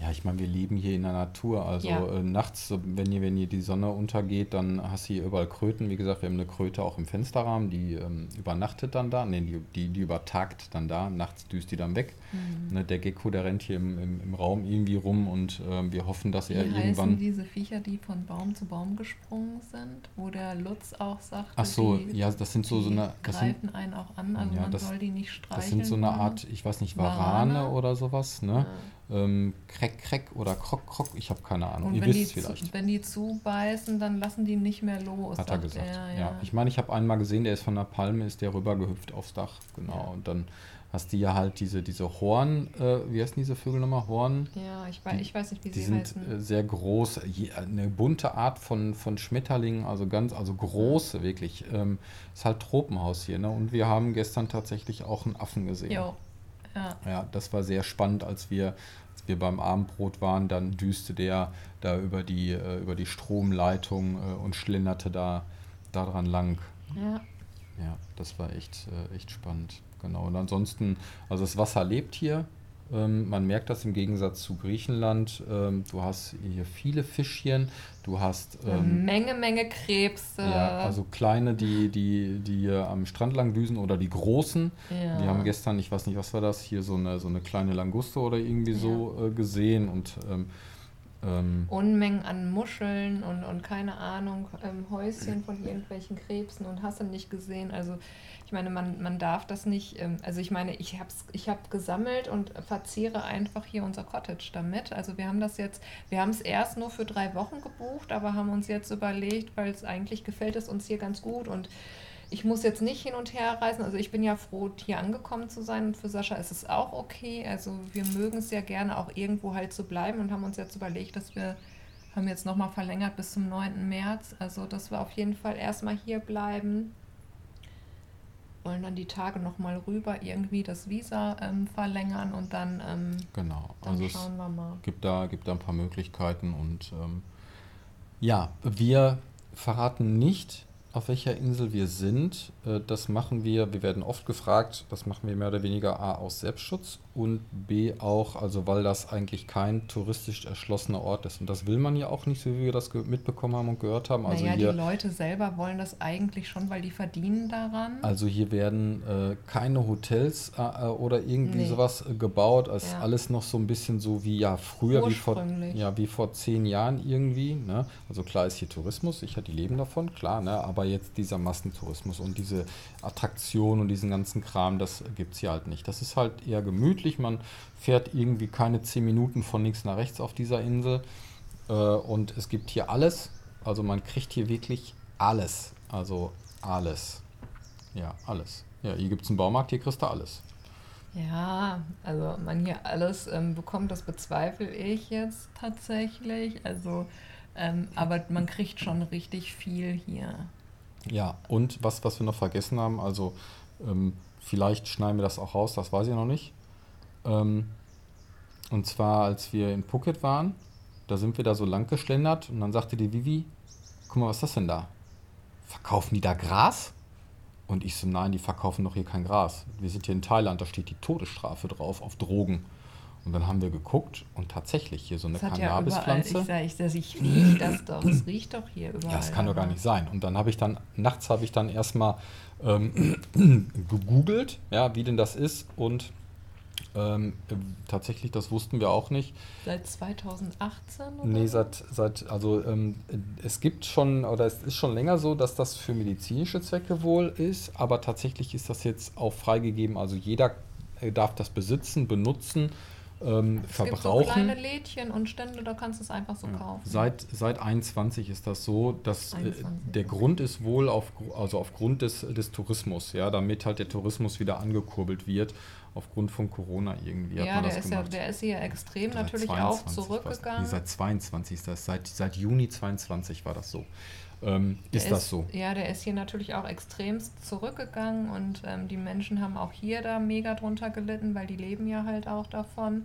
Ja, ich meine, wir leben hier in der Natur. Also ja. äh, nachts, wenn hier, wenn hier die Sonne untergeht, dann hast du hier überall Kröten. Wie gesagt, wir haben eine Kröte auch im Fensterrahmen, die ähm, übernachtet dann da. Nee, die, die, die übertagt dann da. Nachts düst die dann weg. Mhm. Ne, der Gecko, der rennt hier im, im, im Raum irgendwie rum und äh, wir hoffen, dass Wie er irgendwann. Heißen diese Viecher, die von Baum zu Baum gesprungen sind, wo der Lutz auch sagt, Ach so, die, ja, das sind so, so eine. Das greifen sind, einen auch an, also ja, man das, soll die nicht streicheln. Das sind so eine Art, ich weiß nicht, Warane, Warane oder sowas, ne? Ja ähm, Kreck, Kreck oder Krock, Krock, ich habe keine Ahnung. Und Ihr wisst es vielleicht. Zu, wenn die zubeißen, dann lassen die nicht mehr los. Hat er gesagt. Er, ja. ja. Ich meine, ich habe einmal gesehen, der ist von der Palme, ist der rübergehüpft aufs Dach. Genau. Ja. Und dann hast du ja halt diese, diese Horn, äh, wie heißen diese Vögel nochmal? Horn? Ja, ich weiß, ich weiß nicht, wie die sie sind heißen. Äh, sehr groß, eine bunte Art von, von Schmetterlingen, also ganz, also große wirklich. Ähm, ist halt Tropenhaus hier, ne? Und wir haben gestern tatsächlich auch einen Affen gesehen. Jo. Ja. ja, das war sehr spannend, als wir, als wir beim Abendbrot waren, dann düste der da über die, äh, über die Stromleitung äh, und schlenderte da daran lang. Ja. Ja, das war echt, äh, echt spannend. Genau. Und ansonsten, also das Wasser lebt hier, man merkt das im Gegensatz zu Griechenland. Ähm, du hast hier viele Fischchen, du hast ähm, eine Menge, Menge Krebse. Ja, also kleine, die, die, die hier am Strand lang düsen oder die großen. Ja. Wir haben gestern, ich weiß nicht, was war das, hier so eine, so eine kleine Languste oder irgendwie ja. so äh, gesehen und ähm, ähm, Unmengen an Muscheln und, und keine Ahnung, ähm, Häuschen von irgendwelchen Krebsen und hast du nicht gesehen. Also ich meine, man, man darf das nicht, ähm, also ich meine, ich habe ich hab gesammelt und verzehre einfach hier unser Cottage damit. Also wir haben das jetzt, wir haben es erst nur für drei Wochen gebucht, aber haben uns jetzt überlegt, weil es eigentlich gefällt es uns hier ganz gut und ich muss jetzt nicht hin und her reisen. Also ich bin ja froh, hier angekommen zu sein. Und für Sascha ist es auch okay. Also wir mögen es ja gerne auch irgendwo halt zu bleiben und haben uns jetzt überlegt, dass wir haben jetzt nochmal verlängert bis zum 9. März. Also dass wir auf jeden Fall erstmal hier bleiben wollen dann die Tage nochmal rüber irgendwie das Visa ähm, verlängern und dann, ähm, genau. Dann also schauen wir mal. Gibt da, gibt da ein paar Möglichkeiten und ähm, ja, wir verraten nicht, auf welcher Insel wir sind. Äh, das machen wir, wir werden oft gefragt, das machen wir mehr oder weniger A aus Selbstschutz und B auch, also weil das eigentlich kein touristisch erschlossener Ort ist. Und das will man ja auch nicht, so wie wir das mitbekommen haben und gehört haben. Also naja, hier, die Leute selber wollen das eigentlich schon, weil die verdienen daran. Also hier werden äh, keine Hotels äh, äh oder irgendwie nee. sowas äh, gebaut. Es ja. ist alles noch so ein bisschen so wie ja früher, wie vor, ja, wie vor zehn Jahren irgendwie. Ne? Also klar ist hier Tourismus, ich hatte die leben davon, klar, ne? aber jetzt dieser Massentourismus und diese Attraktion und diesen ganzen Kram, das gibt es hier halt nicht. Das ist halt eher gemütlich. Man fährt irgendwie keine zehn Minuten von links nach rechts auf dieser Insel. Äh, und es gibt hier alles. Also man kriegt hier wirklich alles. Also alles. Ja, alles. Ja, hier gibt es einen Baumarkt, hier kriegst du alles. Ja, also man hier alles ähm, bekommt, das bezweifle ich jetzt tatsächlich. Also, ähm, aber man kriegt schon richtig viel hier. Ja, und was, was wir noch vergessen haben, also ähm, vielleicht schneiden wir das auch raus, das weiß ich noch nicht. Ähm, und zwar, als wir in Phuket waren, da sind wir da so lang geschlendert und dann sagte die Vivi, guck mal, was ist das denn da? Verkaufen die da Gras? Und ich so, nein, die verkaufen doch hier kein Gras. Wir sind hier in Thailand, da steht die Todesstrafe drauf auf Drogen. Und dann haben wir geguckt und tatsächlich hier so eine Cannabispflanze. Ja ich, ich, ich rieche das doch, es riecht doch hier überall. Ja, das kann doch gar nicht sein. Und dann habe ich dann, nachts habe ich dann erstmal ähm, gegoogelt, ja, wie denn das ist und ähm, tatsächlich, das wussten wir auch nicht. Seit 2018? Oder? Nee, seit, seit also ähm, es gibt schon, oder es ist schon länger so, dass das für medizinische Zwecke wohl ist, aber tatsächlich ist das jetzt auch freigegeben. Also jeder äh, darf das besitzen, benutzen ähm, es verbrauchen. Gibt so kleine Lädchen und Stände, da kannst du es einfach so ja. kaufen. Seit, seit 21 ist das so, dass äh, der Grund ist wohl auf, also aufgrund des, des Tourismus, ja, damit halt der Tourismus wieder angekurbelt wird, aufgrund von Corona irgendwie. Ja, der, ist ja der ist hier extrem natürlich auch zurückgegangen. Nee, seit 22 ist das, seit, seit Juni 22 war das so ähm, ist, ist, das so. Ja, der ist hier natürlich auch extremst zurückgegangen und ähm, die Menschen haben auch hier da mega drunter gelitten, weil die leben ja halt auch davon.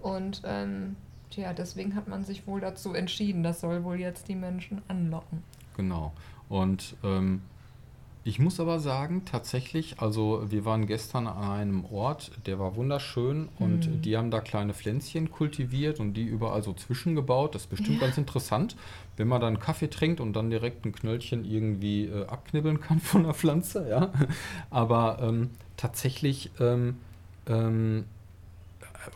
Und ähm, ja, deswegen hat man sich wohl dazu entschieden, das soll wohl jetzt die Menschen anlocken. Genau. Und ähm, ich muss aber sagen, tatsächlich, also wir waren gestern an einem Ort, der war wunderschön und mhm. die haben da kleine Pflänzchen kultiviert und die überall so zwischengebaut. Das ist bestimmt ja. ganz interessant, wenn man dann Kaffee trinkt und dann direkt ein Knöllchen irgendwie äh, abknibbeln kann von der Pflanze, ja. Aber ähm, tatsächlich ähm, ähm,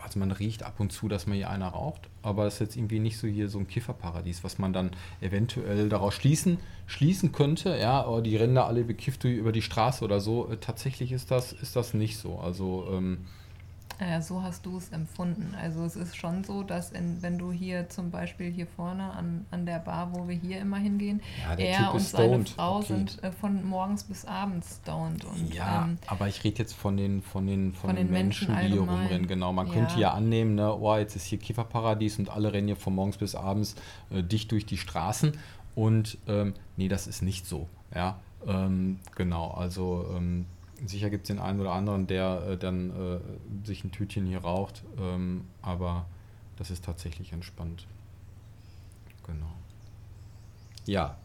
also man riecht ab und zu, dass man hier einer raucht, aber es ist jetzt irgendwie nicht so hier so ein Kifferparadies, was man dann eventuell daraus schließen, schließen könnte, ja, aber die da alle bekifft über die Straße oder so. Äh, tatsächlich ist das, ist das nicht so. Also ähm, äh, so hast du es empfunden. Also es ist schon so, dass in, wenn du hier zum Beispiel hier vorne an, an der Bar, wo wir hier immer hingehen, ja, er und seine Frau okay. sind äh, von morgens bis abends stoned. Und, ja, ähm, aber ich rede jetzt von den, von den, von, von den, Menschen, Menschen die hier rumrennen. Genau, man ja. könnte ja annehmen, ne, oh, jetzt ist hier Kifferparadies und alle rennen hier von morgens bis abends äh, dicht durch die Straßen. Und ähm, nee, das ist nicht so. Ja, ähm, genau, also ähm, sicher gibt es den einen oder anderen, der äh, dann äh, sich ein Tütchen hier raucht, ähm, aber das ist tatsächlich entspannt. Genau. Ja.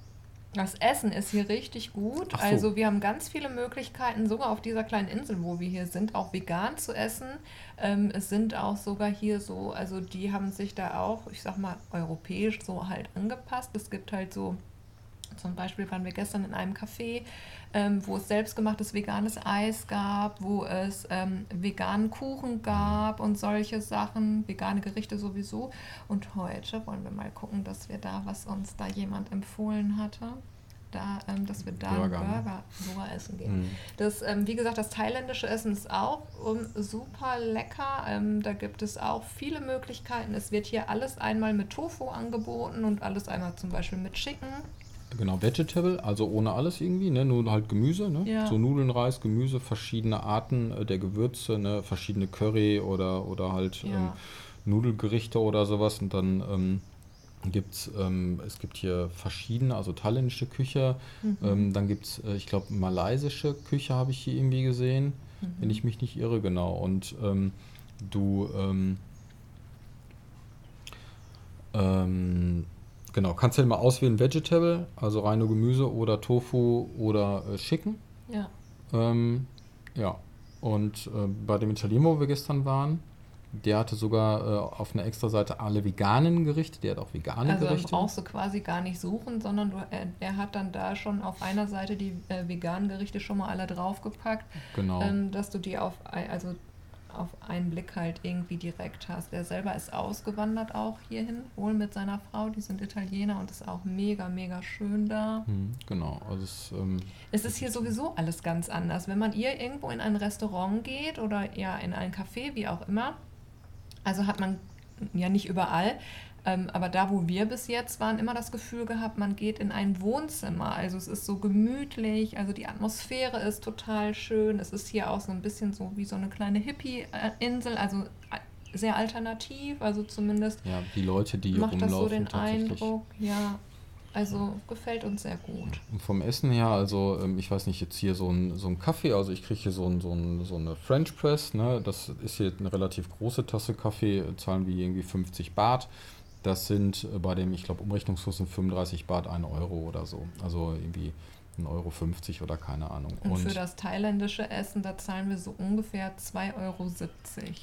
Das Essen ist hier richtig gut. So. Also wir haben ganz viele Möglichkeiten, sogar auf dieser kleinen Insel, wo wir hier sind, auch vegan zu essen. Ähm, es sind auch sogar hier so, also die haben sich da auch, ich sag mal, europäisch so halt angepasst. Es gibt halt so zum Beispiel waren wir gestern in einem Café, ähm, wo es selbstgemachtes veganes Eis gab, wo es ähm, veganen Kuchen gab und solche Sachen, vegane Gerichte sowieso. Und heute wollen wir mal gucken, dass wir da, was uns da jemand empfohlen hatte, da, ähm, dass wir da Burger, einen Burger essen gehen. Mhm. Das, ähm, wie gesagt, das thailändische Essen ist auch um, super lecker. Ähm, da gibt es auch viele Möglichkeiten. Es wird hier alles einmal mit Tofu angeboten und alles einmal zum Beispiel mit Chicken. Genau, Vegetable, also ohne alles irgendwie, ne? nur halt Gemüse. Ne? Ja. So Nudeln, Reis, Gemüse, verschiedene Arten äh, der Gewürze, ne? verschiedene Curry oder, oder halt ja. ähm, Nudelgerichte oder sowas. Und dann ähm, gibt's, ähm, es gibt hier verschiedene, also thailändische Küche. Mhm. Ähm, dann gibt es, äh, ich glaube, malaysische Küche habe ich hier irgendwie gesehen, mhm. wenn ich mich nicht irre, genau. Und ähm, du ähm, ähm, genau, kannst ja mal auswählen Vegetable, also reine Gemüse oder Tofu oder äh, Chicken. Ja. Ähm, ja. Und äh, bei dem Italiener, wo wir gestern waren, der hatte sogar äh, auf einer extra Seite alle veganen Gerichte. Der hat auch vegane also Gerichte. Also brauchst du quasi gar nicht suchen, sondern du, äh, er hat dann da schon auf einer Seite die äh, veganen Gerichte schon mal alle draufgepackt. Genau. Ähm, dass du die auf, also auf einen Blick halt irgendwie direkt hast. Er selber ist ausgewandert auch hierhin, wohl mit seiner Frau. Die sind Italiener und ist auch mega, mega schön da. Hm, genau. Also es, ähm, es ist hier sowieso alles ganz anders. Wenn man ihr irgendwo in ein Restaurant geht oder ja in ein Café, wie auch immer, also hat man ja nicht überall, ähm, aber da, wo wir bis jetzt waren, immer das Gefühl gehabt, man geht in ein Wohnzimmer. Also es ist so gemütlich, also die Atmosphäre ist total schön. Es ist hier auch so ein bisschen so wie so eine kleine Hippie-Insel, also sehr alternativ, also zumindest. Ja, die Leute, die hier macht das so den Eindruck, ja. Also gefällt uns sehr gut. Und vom Essen her, also ähm, ich weiß nicht, jetzt hier so ein, so ein Kaffee, also ich kriege hier so, ein, so, ein, so eine French Press, ne? das ist hier eine relativ große Tasse Kaffee, zahlen wir irgendwie 50 Baht. Das sind äh, bei dem, ich glaube, Umrechnungskurs sind 35 Baht 1 Euro oder so. Also irgendwie 1,50 Euro oder keine Ahnung. Und, und, für das thailändische Essen, da zahlen wir so ungefähr 2,70 Euro.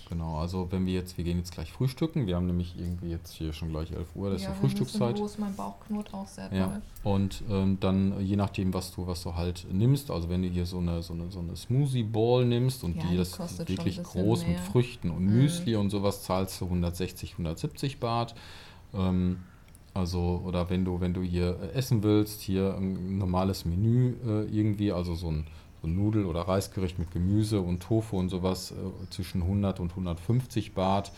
Genau, also wenn wir jetzt, wir gehen jetzt gleich frühstücken, wir haben nämlich irgendwie jetzt hier schon gleich 11 Uhr, das ja, ist ja Frühstückszeit. Los, mein Bauch knurrt auch sehr ja. Und ähm, dann je nachdem, was du, was du halt nimmst, also wenn du hier so eine, so eine, so eine Smoothie Ball nimmst und ja, die, das wirklich groß mehr. mit Früchten und mhm. Müsli und sowas zahlst du 160, 170 Baht. Ähm, also, oder wenn du, wenn du hier äh, essen willst, hier ein normales Menü äh, irgendwie, also so ein, so ein Nudel- oder Reisgericht mit Gemüse und Tofu und sowas äh, zwischen 100 und 150 Baht.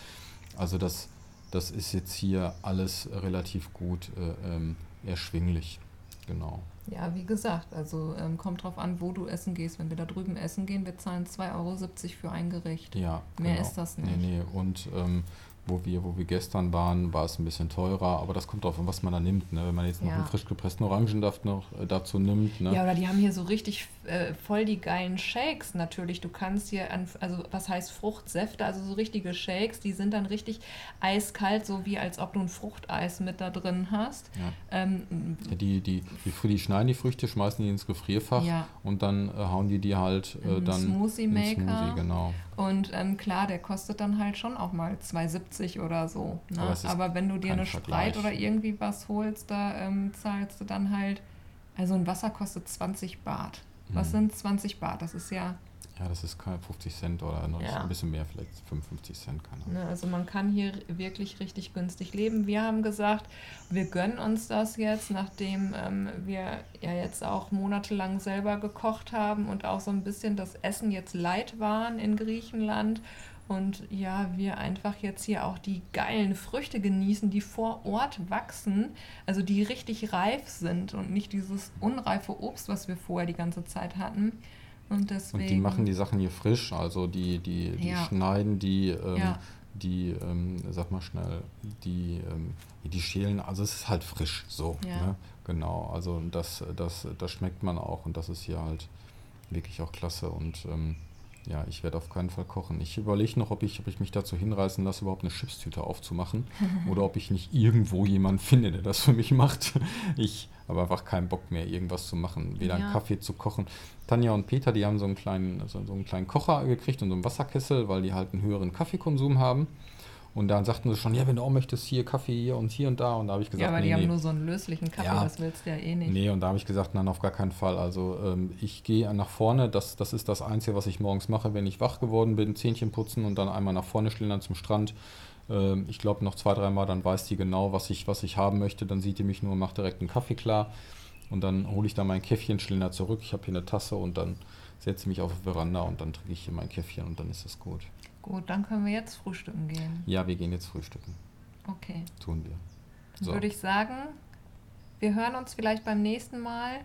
Also das, das ist jetzt hier alles relativ gut äh, ähm, erschwinglich. Genau. Ja, wie gesagt, also ähm, kommt drauf an, wo du essen gehst. Wenn wir da drüben essen gehen, wir zahlen 2,70 Euro für ein Gericht. Ja, Mehr genau. ist das nicht. Nee, nee. Und ähm, wo wir, wo wir gestern waren, war es ein bisschen teurer, aber das kommt drauf an, was man da nimmt. Ne? Wenn man jetzt noch ja. einen frisch gepressten Orangensaft noch äh, dazu nimmt. Ne? Ja, oder die haben hier so richtig äh, voll die geilen Shakes natürlich. Du kannst hier, an, also was heißt Fruchtsäfte, also so richtige Shakes, die sind dann richtig eiskalt, so wie als ob du ein Fruchteis mit da drin hast. Ja. Ähm, ja, die, die, die, die, schneiden die Früchte, schmeißen die ins Gefrierfach ja. und dann äh, hauen die die halt äh, dann Smoothie Maker. Smoothie, genau. Und ähm, klar, der kostet dann halt schon auch mal 2,70 oder so. Ne? Aber, Aber, wenn du dir eine Spreit oder irgendwie was holst, da ähm, zahlst du dann halt, also ein Wasser kostet 20 Baht. Was mhm. sind 20 Baht? Das ist ja ja, das ist 50 Cent oder noch ja. ein bisschen mehr, vielleicht 55 Cent. Keine ne, also man kann hier wirklich richtig günstig leben. Wir haben gesagt, wir gönnen uns das jetzt, nachdem ähm, wir ja jetzt auch monatelang selber gekocht haben und auch so ein bisschen das Essen jetzt leid waren in Griechenland. Und ja, wir einfach jetzt hier auch die geilen Früchte genießen, die vor Ort wachsen, also die richtig reif sind und nicht dieses unreife Obst, was wir vorher die ganze Zeit hatten. Und, deswegen, und die machen die Sachen hier frisch, also die, die, die ja. schneiden die, ähm, ja. die, ähm, sag mal schnell, die, ähm, die schälen, also es ist halt frisch so. Ja. Ne? Genau, also das, das, das schmeckt man auch und das ist hier halt wirklich auch klasse und ähm, ja, ich werde auf keinen Fall kochen. Ich überlege noch, ob ich, ob ich mich dazu hinreißen lasse, überhaupt eine Chipstüte aufzumachen oder ob ich nicht irgendwo jemanden finde, der das für mich macht. Ich habe einfach keinen Bock mehr, irgendwas zu machen, weder ja. einen Kaffee zu kochen. Tanja und Peter, die haben so einen kleinen, so, so einen kleinen Kocher gekriegt und so einen Wasserkessel, weil die halt einen höheren Kaffeekonsum haben. Und dann sagten sie schon, ja, wenn du auch möchtest, hier Kaffee hier und hier und da. Und da habe ich gesagt, ja, aber nee, die nee. haben nur so einen löslichen Kaffee, ja. das willst du ja eh nicht. Nee, und da habe ich gesagt, nein, auf gar keinen Fall. Also ähm, ich gehe nach vorne, das, das ist das Einzige, was ich morgens mache, wenn ich wach geworden bin, Zähnchen putzen und dann einmal nach vorne schlendern zum Strand. Ähm, ich glaube noch zwei, dreimal, dann weiß die genau, was ich, was ich haben möchte. Dann sieht die mich nur, macht direkt einen Kaffee klar. Und dann hole ich da mein Käffchen, schlender zurück. Ich habe hier eine Tasse und dann setze ich mich auf die Veranda und dann trinke ich hier mein Käffchen und dann ist es gut. Gut, dann können wir jetzt frühstücken gehen. Ja, wir gehen jetzt frühstücken. Okay. Tun wir. So. Dann würde ich sagen, wir hören uns vielleicht beim nächsten Mal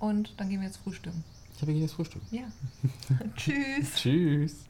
und dann gehen wir jetzt frühstücken. Ich habe jetzt frühstücken. Ja. Tschüss. Tschüss.